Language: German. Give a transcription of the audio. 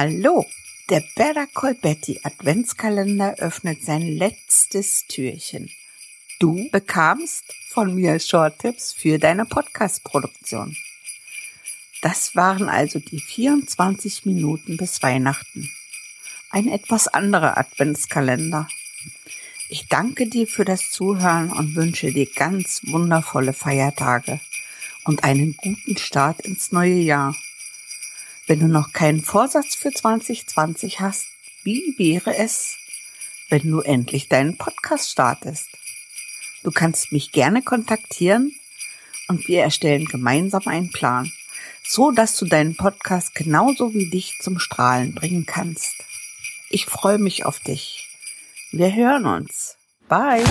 Hallo, der Berda Colbetti Adventskalender öffnet sein letztes Türchen. Du bekamst von mir Short-Tipps für deine Podcast-Produktion. Das waren also die 24 Minuten bis Weihnachten. Ein etwas anderer Adventskalender. Ich danke dir für das Zuhören und wünsche dir ganz wundervolle Feiertage und einen guten Start ins neue Jahr. Wenn du noch keinen Vorsatz für 2020 hast, wie wäre es, wenn du endlich deinen Podcast startest? Du kannst mich gerne kontaktieren und wir erstellen gemeinsam einen Plan, so dass du deinen Podcast genauso wie dich zum Strahlen bringen kannst. Ich freue mich auf dich. Wir hören uns. Bye.